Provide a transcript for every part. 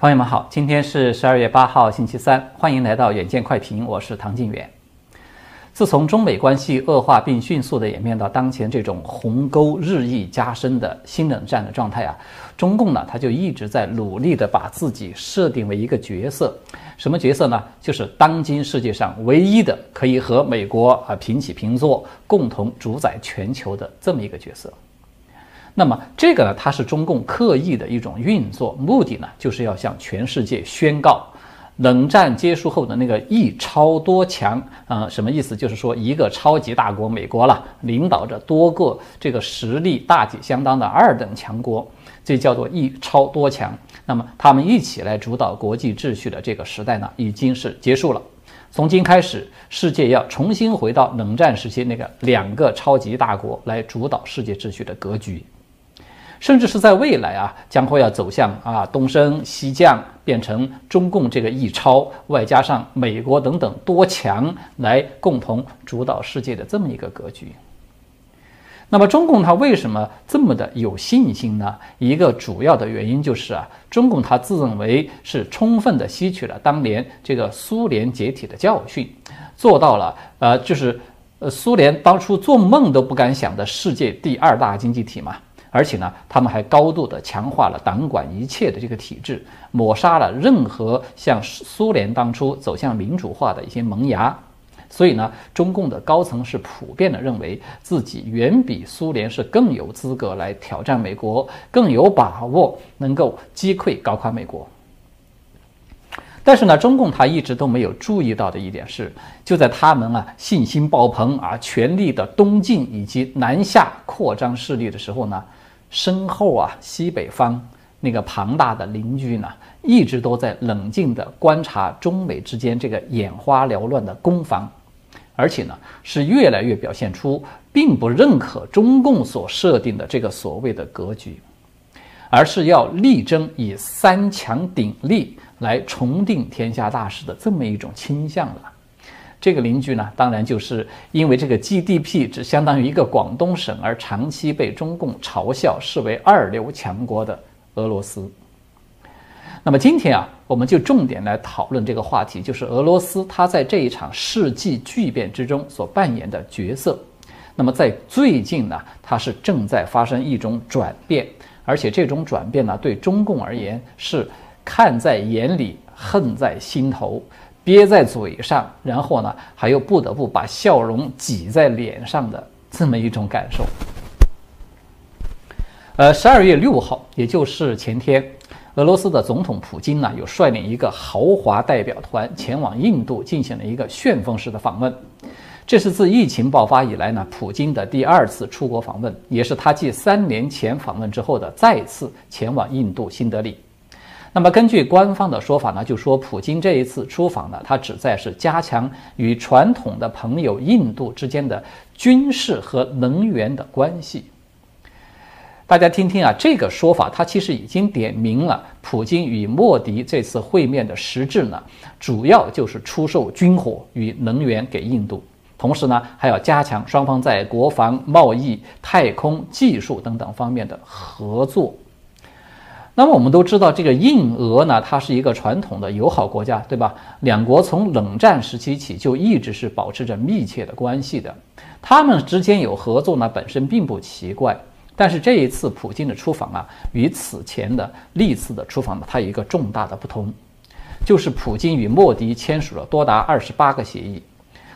朋友们好，今天是十二月八号，星期三，欢迎来到远见快评，我是唐晋远。自从中美关系恶化并迅速的演变到当前这种鸿沟日益加深的新冷战的状态啊，中共呢，他就一直在努力的把自己设定为一个角色，什么角色呢？就是当今世界上唯一的可以和美国啊平起平坐，共同主宰全球的这么一个角色。那么这个呢，它是中共刻意的一种运作，目的呢，就是要向全世界宣告，冷战结束后的那个一超多强啊，什么意思？就是说一个超级大国美国了，领导着多个这个实力大体相当的二等强国，这叫做一超多强。那么他们一起来主导国际秩序的这个时代呢，已经是结束了。从今开始，世界要重新回到冷战时期那个两个超级大国来主导世界秩序的格局。甚至是在未来啊，将会要走向啊东升西降，变成中共这个一超，外加上美国等等多强来共同主导世界的这么一个格局。那么中共它为什么这么的有信心呢？一个主要的原因就是啊，中共它自认为是充分的吸取了当年这个苏联解体的教训，做到了呃就是呃苏联当初做梦都不敢想的世界第二大经济体嘛。而且呢，他们还高度的强化了党管一切的这个体制，抹杀了任何像苏联当初走向民主化的一些萌芽。所以呢，中共的高层是普遍的认为自己远比苏联是更有资格来挑战美国，更有把握能够击溃搞垮美国。但是呢，中共他一直都没有注意到的一点是，就在他们啊信心爆棚啊，全力的东进以及南下扩张势力的时候呢。身后啊，西北方那个庞大的邻居呢，一直都在冷静地观察中美之间这个眼花缭乱的攻防，而且呢，是越来越表现出并不认可中共所设定的这个所谓的格局，而是要力争以三强鼎立来重定天下大势的这么一种倾向了。这个邻居呢，当然就是因为这个 GDP 只相当于一个广东省，而长期被中共嘲笑视为二流强国的俄罗斯。那么今天啊，我们就重点来讨论这个话题，就是俄罗斯它在这一场世纪巨变之中所扮演的角色。那么在最近呢，它是正在发生一种转变，而且这种转变呢，对中共而言是看在眼里，恨在心头。憋在嘴上，然后呢，还又不得不把笑容挤在脸上的这么一种感受。呃，十二月六号，也就是前天，俄罗斯的总统普京呢，有率领一个豪华代表团前往印度进行了一个旋风式的访问。这是自疫情爆发以来呢，普京的第二次出国访问，也是他继三年前访问之后的再次前往印度新德里。那么，根据官方的说法呢，就说普京这一次出访呢，他旨在是加强与传统的朋友印度之间的军事和能源的关系。大家听听啊，这个说法，它其实已经点明了普京与莫迪这次会面的实质呢，主要就是出售军火与能源给印度，同时呢，还要加强双方在国防、贸易、太空技术等等方面的合作。那么我们都知道，这个印俄呢，它是一个传统的友好国家，对吧？两国从冷战时期起就一直是保持着密切的关系的，他们之间有合作呢，本身并不奇怪。但是这一次普京的出访啊，与此前的历次的出访呢，它有一个重大的不同，就是普京与莫迪签署了多达二十八个协议，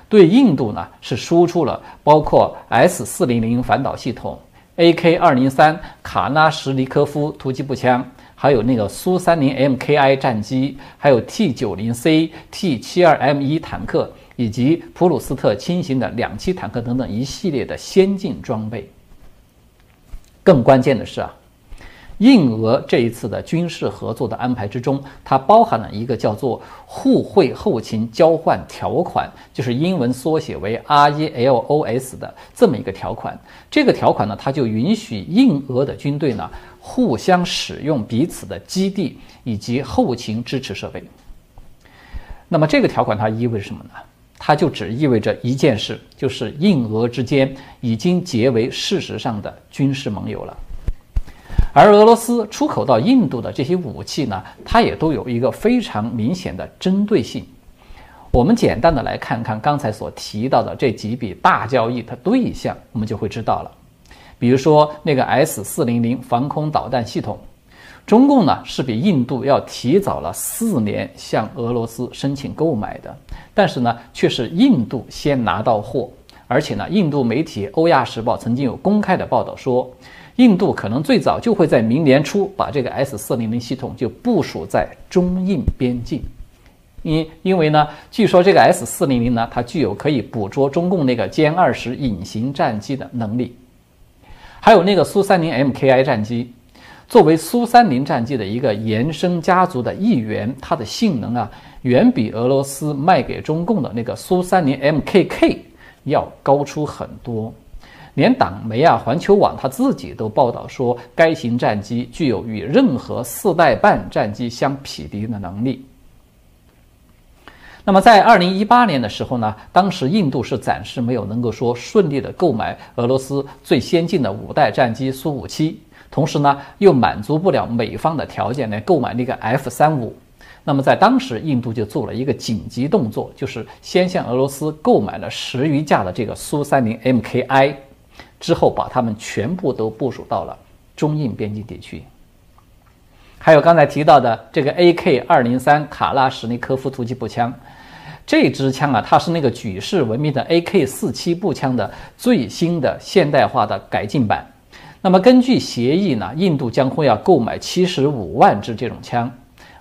对印度呢是输出了包括 S 四零零反导系统。A.K. 二零三卡纳什尼科夫突击步枪，还有那个苏三零 M.K.I 战机，还有 T 九零 C、T 七二 M 一坦克，以及普鲁斯特轻型的两栖坦克等等一系列的先进装备。更关键的是啊。印俄这一次的军事合作的安排之中，它包含了一个叫做互惠后勤交换条款，就是英文缩写为 RELOS 的这么一个条款。这个条款呢，它就允许印俄的军队呢互相使用彼此的基地以及后勤支持设备。那么这个条款它意味着什么呢？它就只意味着一件事，就是印俄之间已经结为事实上的军事盟友了。而俄罗斯出口到印度的这些武器呢，它也都有一个非常明显的针对性。我们简单的来看看刚才所提到的这几笔大交易的对象，我们就会知道了。比如说那个 S 四零零防空导弹系统，中共呢是比印度要提早了四年向俄罗斯申请购买的，但是呢却是印度先拿到货，而且呢印度媒体《欧亚时报》曾经有公开的报道说，印度可能最早就会在明年初把这个 S 四零零系统就部署在中印边境。因因为呢，据说这个 S 四零零呢，它具有可以捕捉中共那个歼二十隐形战机的能力，还有那个苏三零 MKI 战机，作为苏三零战机的一个延伸家族的一员，它的性能啊，远比俄罗斯卖给中共的那个苏三零 MKK 要高出很多。连党媒啊，环球网他自己都报道说，该型战机具有与任何四代半战机相匹敌的能力。那么在二零一八年的时候呢，当时印度是暂时没有能够说顺利的购买俄罗斯最先进的五代战机苏五七，同时呢又满足不了美方的条件来购买那个 F 三五。那么在当时，印度就做了一个紧急动作，就是先向俄罗斯购买了十余架的这个苏三零 MKI，之后把它们全部都部署到了中印边境地区。还有刚才提到的这个 AK 二零三卡拉什尼科夫突击步枪。这支枪啊，它是那个举世闻名的 AK 四七步枪的最新的现代化的改进版。那么根据协议呢，印度将会要购买七十五万支这种枪，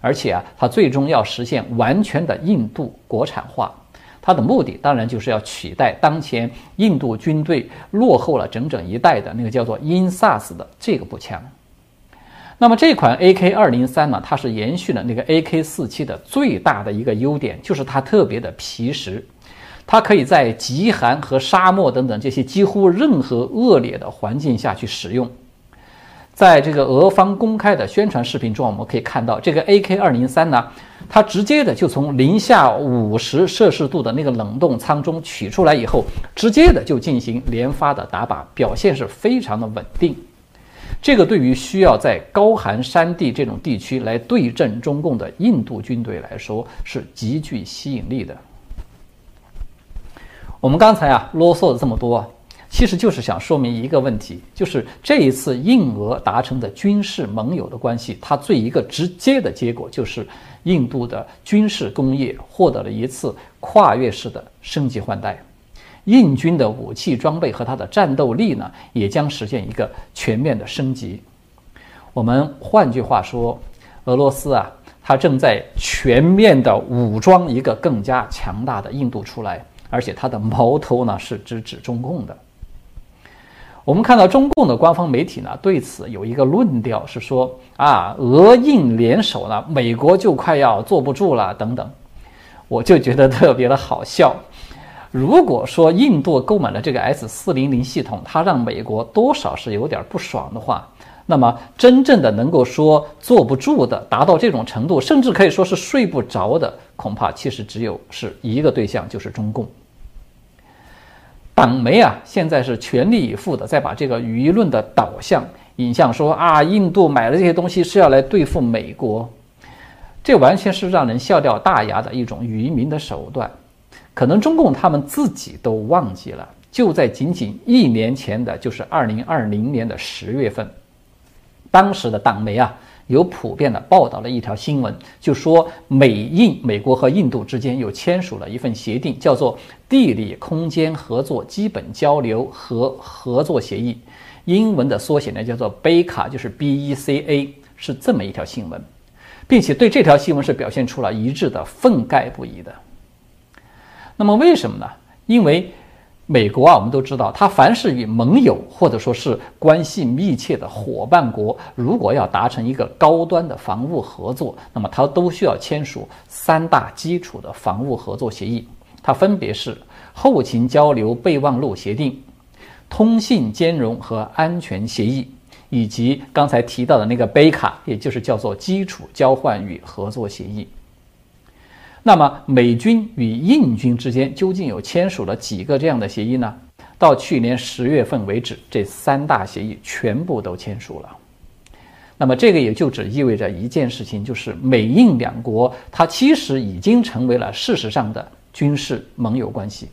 而且啊，它最终要实现完全的印度国产化。它的目的当然就是要取代当前印度军队落后了整整一代的那个叫做英萨斯的这个步枪。那么这款 AK 二零三呢，它是延续了那个 AK 四七的最大的一个优点，就是它特别的皮实，它可以在极寒和沙漠等等这些几乎任何恶劣的环境下去使用。在这个俄方公开的宣传视频中，我们可以看到这个 AK 二零三呢，它直接的就从零下五十摄氏度的那个冷冻舱中取出来以后，直接的就进行连发的打靶，表现是非常的稳定。这个对于需要在高寒山地这种地区来对阵中共的印度军队来说是极具吸引力的。我们刚才啊啰嗦了这么多，其实就是想说明一个问题，就是这一次印俄达成的军事盟友的关系，它最一个直接的结果就是印度的军事工业获得了一次跨越式的升级换代。印军的武器装备和它的战斗力呢，也将实现一个全面的升级。我们换句话说，俄罗斯啊，它正在全面的武装一个更加强大的印度出来，而且它的矛头呢是直指中共的。我们看到中共的官方媒体呢对此有一个论调，是说啊，俄印联手呢，美国就快要坐不住了等等，我就觉得特别的好笑。如果说印度购买了这个 S 四零零系统，它让美国多少是有点不爽的话，那么真正的能够说坐不住的，达到这种程度，甚至可以说是睡不着的，恐怕其实只有是一个对象，就是中共。党媒啊，现在是全力以赴的在把这个舆论的导向引向说啊，印度买了这些东西是要来对付美国，这完全是让人笑掉大牙的一种愚民的手段。可能中共他们自己都忘记了，就在仅仅一年前的，就是二零二零年的十月份，当时的党媒啊，有普遍的报道了一条新闻，就说美印美国和印度之间有签署了一份协定，叫做地理空间合作基本交流和合作协议，英文的缩写呢叫做 BECA，就是 B E C A，是这么一条新闻，并且对这条新闻是表现出了一致的愤慨不已的。那么为什么呢？因为美国啊，我们都知道，它凡是与盟友或者说是关系密切的伙伴国，如果要达成一个高端的防务合作，那么它都需要签署三大基础的防务合作协议。它分别是后勤交流备忘录协定、通信兼容和安全协议，以及刚才提到的那个贝卡，也就是叫做基础交换与合作协议。那么美军与印军之间究竟有签署了几个这样的协议呢？到去年十月份为止，这三大协议全部都签署了。那么这个也就只意味着一件事情，就是美印两国它其实已经成为了事实上的军事盟友关系。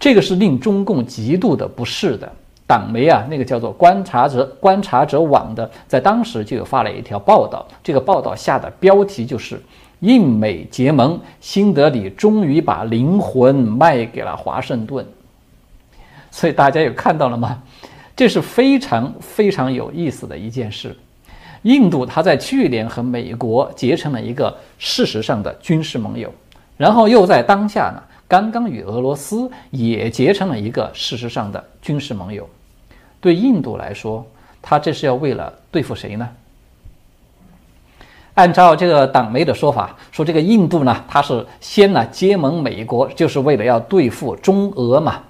这个是令中共极度的不适的。党媒啊，那个叫做观察者观察者网的，在当时就有发了一条报道，这个报道下的标题就是“印美结盟，新德里终于把灵魂卖给了华盛顿”。所以大家有看到了吗？这是非常非常有意思的一件事。印度它在去年和美国结成了一个事实上的军事盟友，然后又在当下呢，刚刚与俄罗斯也结成了一个事实上的军事盟友。对印度来说，他这是要为了对付谁呢？按照这个党媒的说法，说这个印度呢，它是先呢结盟美国，就是为了要对付中俄嘛。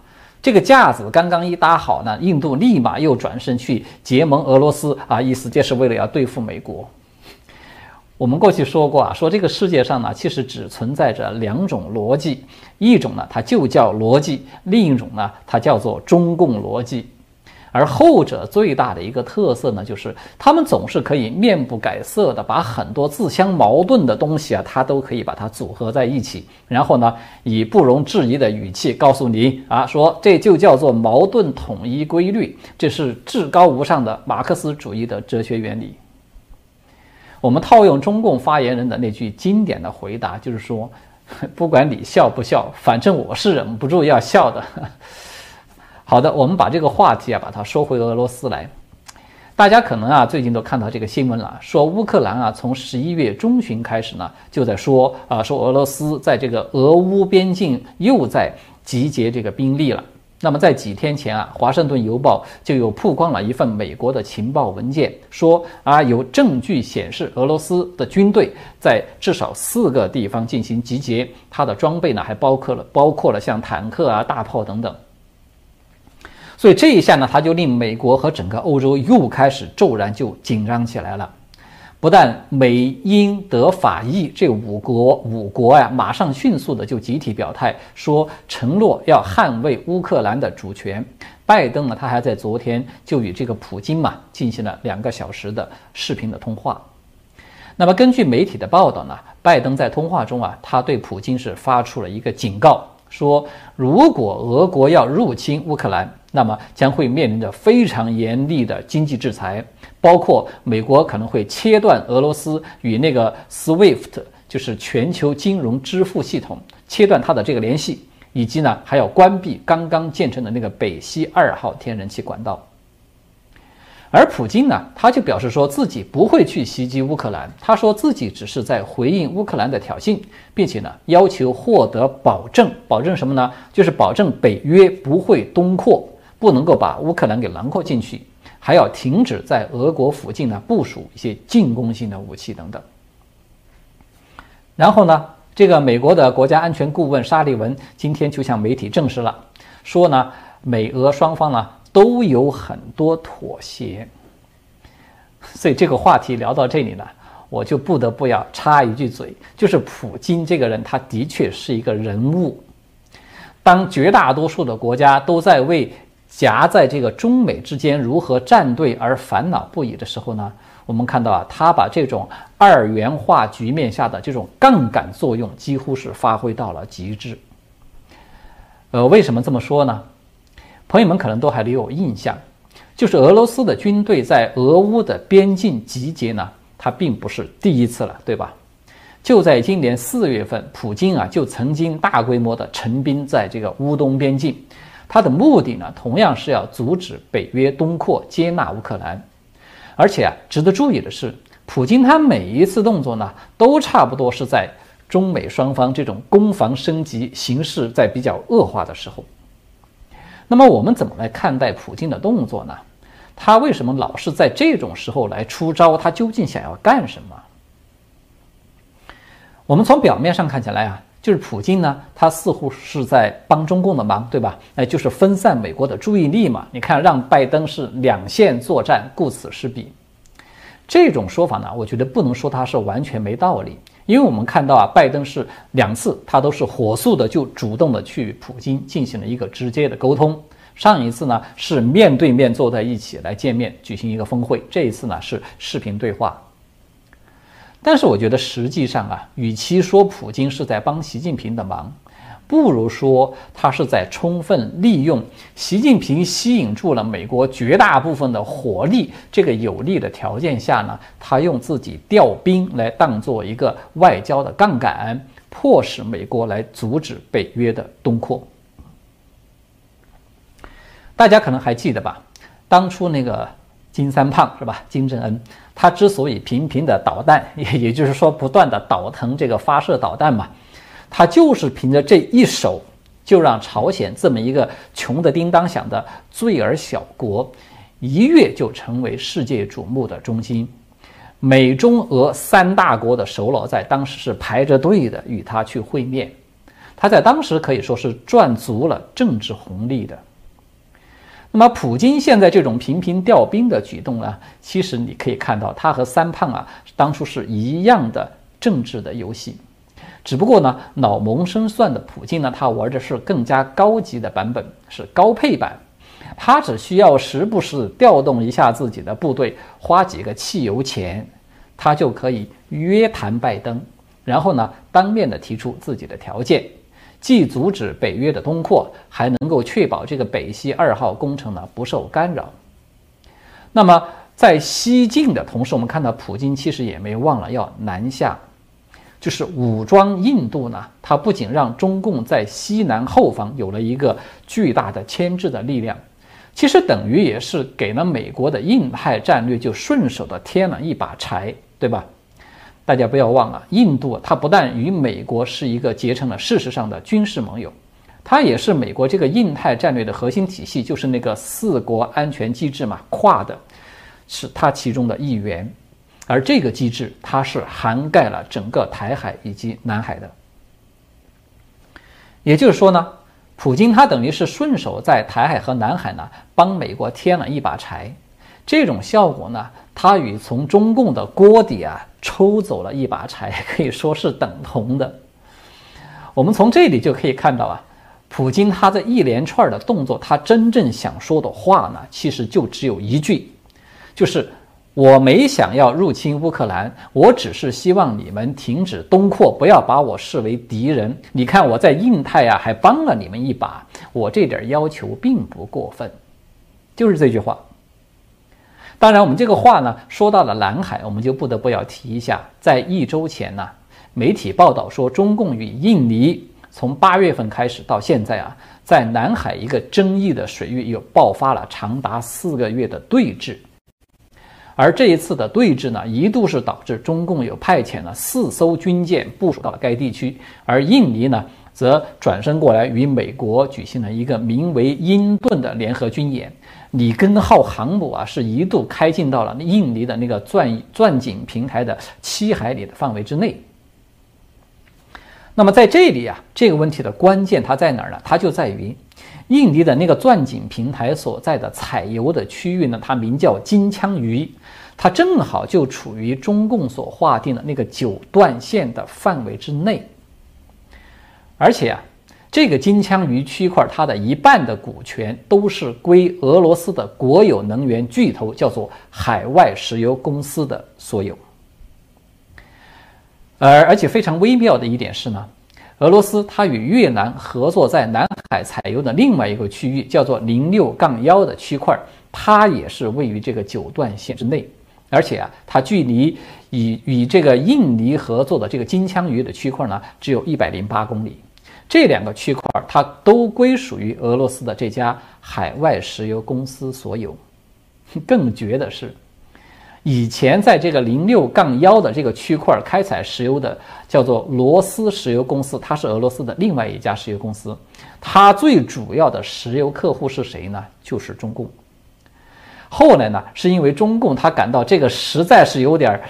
这个架子刚刚一搭好呢，印度立马又转身去结盟俄罗斯啊，意思就是为了要对付美国。我们过去说过啊，说这个世界上呢，其实只存在着两种逻辑，一种呢它就叫逻辑，另一种呢它叫做中共逻辑。而后者最大的一个特色呢，就是他们总是可以面不改色的把很多自相矛盾的东西啊，他都可以把它组合在一起，然后呢，以不容置疑的语气告诉你啊，说这就叫做矛盾统一规律，这是至高无上的马克思主义的哲学原理。我们套用中共发言人的那句经典的回答，就是说，不管你笑不笑，反正我是忍不住要笑的。好的，我们把这个话题啊，把它说回俄罗斯来。大家可能啊，最近都看到这个新闻了，说乌克兰啊，从十一月中旬开始呢，就在说啊，说俄罗斯在这个俄乌边境又在集结这个兵力了。那么在几天前啊，《华盛顿邮报》就有曝光了一份美国的情报文件，说啊，有证据显示俄罗斯的军队在至少四个地方进行集结，它的装备呢，还包括了包括了像坦克啊、大炮等等。所以这一下呢，他就令美国和整个欧洲又开始骤然就紧张起来了。不但美英德法意这五国五国呀，马上迅速的就集体表态，说承诺要捍卫乌克兰的主权。拜登呢，他还在昨天就与这个普京嘛进行了两个小时的视频的通话。那么根据媒体的报道呢，拜登在通话中啊，他对普京是发出了一个警告。说，如果俄国要入侵乌克兰，那么将会面临着非常严厉的经济制裁，包括美国可能会切断俄罗斯与那个 SWIFT，就是全球金融支付系统，切断它的这个联系，以及呢还要关闭刚刚建成的那个北溪二号天然气管道。而普京呢，他就表示说自己不会去袭击乌克兰，他说自己只是在回应乌克兰的挑衅，并且呢要求获得保证，保证什么呢？就是保证北约不会东扩，不能够把乌克兰给囊括进去，还要停止在俄国附近呢部署一些进攻性的武器等等。然后呢，这个美国的国家安全顾问沙利文今天就向媒体证实了，说呢美俄双方呢。都有很多妥协，所以这个话题聊到这里呢，我就不得不要插一句嘴，就是普京这个人，他的确是一个人物。当绝大多数的国家都在为夹在这个中美之间如何站队而烦恼不已的时候呢，我们看到啊，他把这种二元化局面下的这种杠杆作用几乎是发挥到了极致。呃，为什么这么说呢？朋友们可能都还留有印象，就是俄罗斯的军队在俄乌的边境集结呢，它并不是第一次了，对吧？就在今年四月份，普京啊就曾经大规模的陈兵在这个乌东边境，他的目的呢，同样是要阻止北约东扩，接纳乌克兰。而且啊，值得注意的是，普京他每一次动作呢，都差不多是在中美双方这种攻防升级形势在比较恶化的时候。那么我们怎么来看待普京的动作呢？他为什么老是在这种时候来出招？他究竟想要干什么？我们从表面上看起来啊，就是普京呢，他似乎是在帮中共的忙，对吧？哎，就是分散美国的注意力嘛。你看，让拜登是两线作战，顾此失彼。这种说法呢，我觉得不能说他是完全没道理。因为我们看到啊，拜登是两次，他都是火速的就主动的去普京进行了一个直接的沟通，上一次呢是面对面坐在一起来见面举行一个峰会，这一次呢是视频对话。但是我觉得实际上啊，与其说普京是在帮习近平的忙，不如说他是在充分利用习近平吸引住了美国绝大部分的火力这个有利的条件下呢，他用自己调兵来当做一个外交的杠杆，迫使美国来阻止北约的东扩。大家可能还记得吧？当初那个金三胖是吧？金正恩。他之所以频频的导弹，也也就是说不断的倒腾这个发射导弹嘛，他就是凭着这一手，就让朝鲜这么一个穷的叮当响的罪儿小国，一跃就成为世界瞩目的中心。美中俄三大国的首脑在当时是排着队的与他去会面，他在当时可以说是赚足了政治红利的。那么，普京现在这种频频调兵的举动呢？其实你可以看到，他和三胖啊，当初是一样的政治的游戏，只不过呢，老谋深算的普京呢，他玩的是更加高级的版本，是高配版。他只需要时不时调动一下自己的部队，花几个汽油钱，他就可以约谈拜登，然后呢，当面的提出自己的条件。既阻止北约的东扩，还能够确保这个北溪二号工程呢不受干扰。那么在西进的同时，我们看到普京其实也没忘了要南下，就是武装印度呢。它不仅让中共在西南后方有了一个巨大的牵制的力量，其实等于也是给了美国的印太战略就顺手的添了一把柴，对吧？大家不要忘了，印度它不但与美国是一个结成了事实上的军事盟友，它也是美国这个印太战略的核心体系，就是那个四国安全机制嘛，跨的是它其中的一员。而这个机制，它是涵盖了整个台海以及南海的。也就是说呢，普京他等于是顺手在台海和南海呢帮美国添了一把柴，这种效果呢，它与从中共的锅底啊。抽走了一把柴，可以说是等同的。我们从这里就可以看到啊，普京他这一连串的动作，他真正想说的话呢，其实就只有一句，就是我没想要入侵乌克兰，我只是希望你们停止东扩，不要把我视为敌人。你看我在印太啊，还帮了你们一把，我这点要求并不过分，就是这句话。当然，我们这个话呢，说到了南海，我们就不得不要提一下，在一周前呢，媒体报道说，中共与印尼从八月份开始到现在啊，在南海一个争议的水域又爆发了长达四个月的对峙，而这一次的对峙呢，一度是导致中共有派遣了四艘军舰部署到了该地区，而印尼呢，则转身过来与美国举行了一个名为“鹰盾”的联合军演。里根号航母啊，是一度开进到了印尼的那个钻钻井平台的七海里的范围之内。那么在这里啊，这个问题的关键它在哪儿呢？它就在于印尼的那个钻井平台所在的采油的区域呢，它名叫金枪鱼，它正好就处于中共所划定的那个九段线的范围之内，而且啊。这个金枪鱼区块，它的一半的股权都是归俄罗斯的国有能源巨头，叫做海外石油公司的所有。而而且非常微妙的一点是呢，俄罗斯它与越南合作在南海采油的另外一个区域，叫做零六杠幺的区块，它也是位于这个九段线之内，而且啊，它距离与与这个印尼合作的这个金枪鱼的区块呢，只有一百零八公里。这两个区块，它都归属于俄罗斯的这家海外石油公司所有。更绝的是，以前在这个零六杠幺的这个区块开采石油的叫做罗斯石油公司，它是俄罗斯的另外一家石油公司。它最主要的石油客户是谁呢？就是中共。后来呢，是因为中共他感到这个实在是有点儿。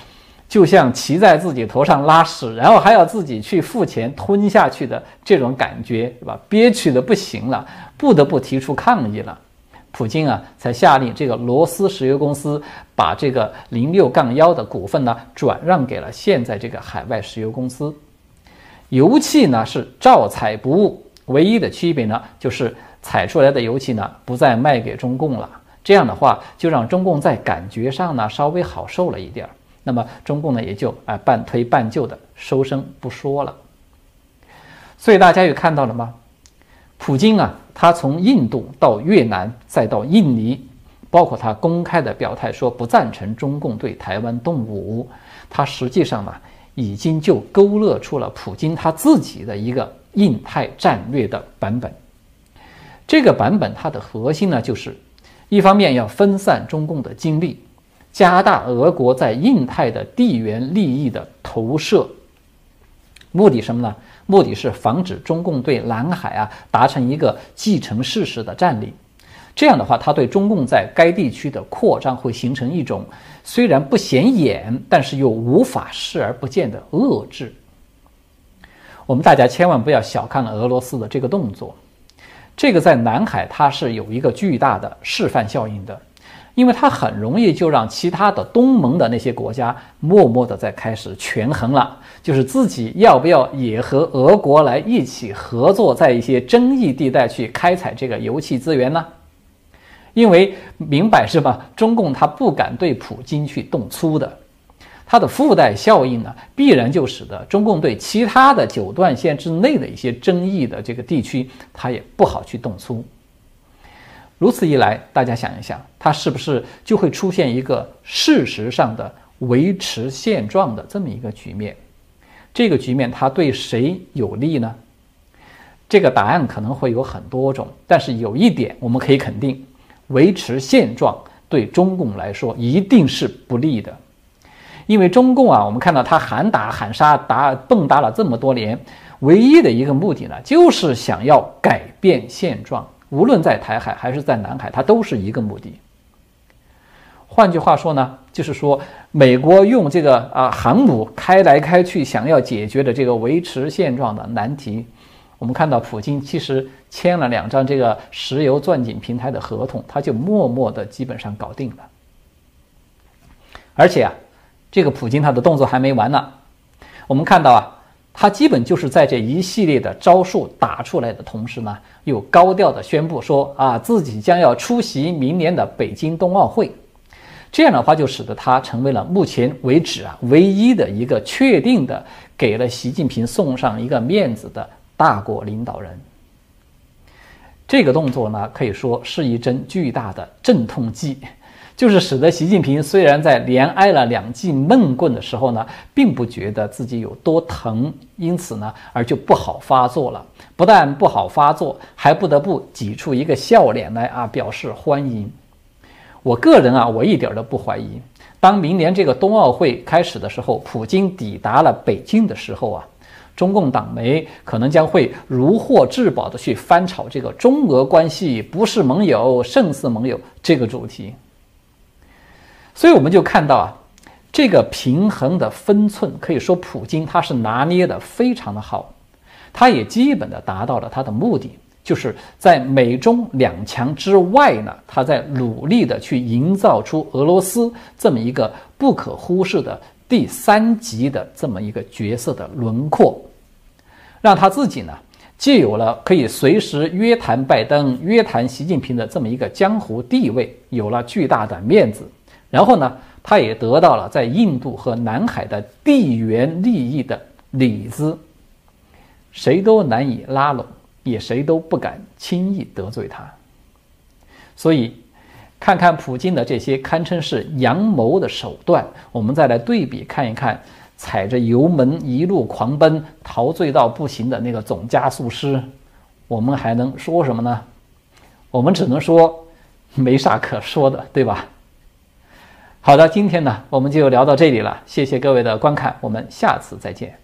就像骑在自己头上拉屎，然后还要自己去付钱吞下去的这种感觉，是吧？憋屈的不行了，不得不提出抗议了。普京啊，才下令这个罗斯石油公司把这个零六杠幺的股份呢转让给了现在这个海外石油公司。油气呢是照采不误，唯一的区别呢就是采出来的油气呢不再卖给中共了，这样的话就让中共在感觉上呢稍微好受了一点儿。那么中共呢也就啊半推半就的收声不说了。所以大家也看到了吗？普京啊，他从印度到越南再到印尼，包括他公开的表态说不赞成中共对台湾动武，他实际上呢已经就勾勒出了普京他自己的一个印太战略的版本。这个版本它的核心呢，就是一方面要分散中共的精力，加大俄国在印太的地缘利益的投射。目的什么呢？目的是防止中共对南海啊达成一个既成事实的占领。这样的话，它对中共在该地区的扩张会形成一种虽然不显眼，但是又无法视而不见的遏制。我们大家千万不要小看了俄罗斯的这个动作。这个在南海它是有一个巨大的示范效应的，因为它很容易就让其他的东盟的那些国家默默的在开始权衡了，就是自己要不要也和俄国来一起合作，在一些争议地带去开采这个油气资源呢？因为明摆是吧，中共他不敢对普京去动粗的。它的附带效应呢，必然就使得中共对其他的九段线之内的一些争议的这个地区，它也不好去动粗。如此一来，大家想一想，它是不是就会出现一个事实上的维持现状的这么一个局面？这个局面它对谁有利呢？这个答案可能会有很多种，但是有一点我们可以肯定，维持现状对中共来说一定是不利的。因为中共啊，我们看到他喊打喊杀打蹦跶了这么多年，唯一的一个目的呢，就是想要改变现状。无论在台海还是在南海，它都是一个目的。换句话说呢，就是说美国用这个啊航母开来开去，想要解决的这个维持现状的难题。我们看到普京其实签了两张这个石油钻井平台的合同，他就默默的基本上搞定了。而且啊。这个普京他的动作还没完呢，我们看到啊，他基本就是在这一系列的招数打出来的同时呢，又高调的宣布说啊，自己将要出席明年的北京冬奥会，这样的话就使得他成为了目前为止啊唯一的一个确定的给了习近平送上一个面子的大国领导人。这个动作呢，可以说是一针巨大的镇痛剂。就是使得习近平虽然在连挨了两记闷棍的时候呢，并不觉得自己有多疼，因此呢，而就不好发作了。不但不好发作，还不得不挤出一个笑脸来啊，表示欢迎。我个人啊，我一点都不怀疑，当明年这个冬奥会开始的时候，普京抵达了北京的时候啊，中共党媒可能将会如获至宝的去翻炒这个中俄关系不是盟友胜似盟友这个主题。所以我们就看到啊，这个平衡的分寸，可以说普京他是拿捏的非常的好，他也基本的达到了他的目的，就是在美中两强之外呢，他在努力的去营造出俄罗斯这么一个不可忽视的第三级的这么一个角色的轮廓，让他自己呢，既有了可以随时约谈拜登、约谈习近平的这么一个江湖地位，有了巨大的面子。然后呢，他也得到了在印度和南海的地缘利益的里子，谁都难以拉拢，也谁都不敢轻易得罪他。所以，看看普京的这些堪称是阳谋的手段，我们再来对比看一看，踩着油门一路狂奔、陶醉到不行的那个总加速师，我们还能说什么呢？我们只能说没啥可说的，对吧？好的，今天呢，我们就聊到这里了。谢谢各位的观看，我们下次再见。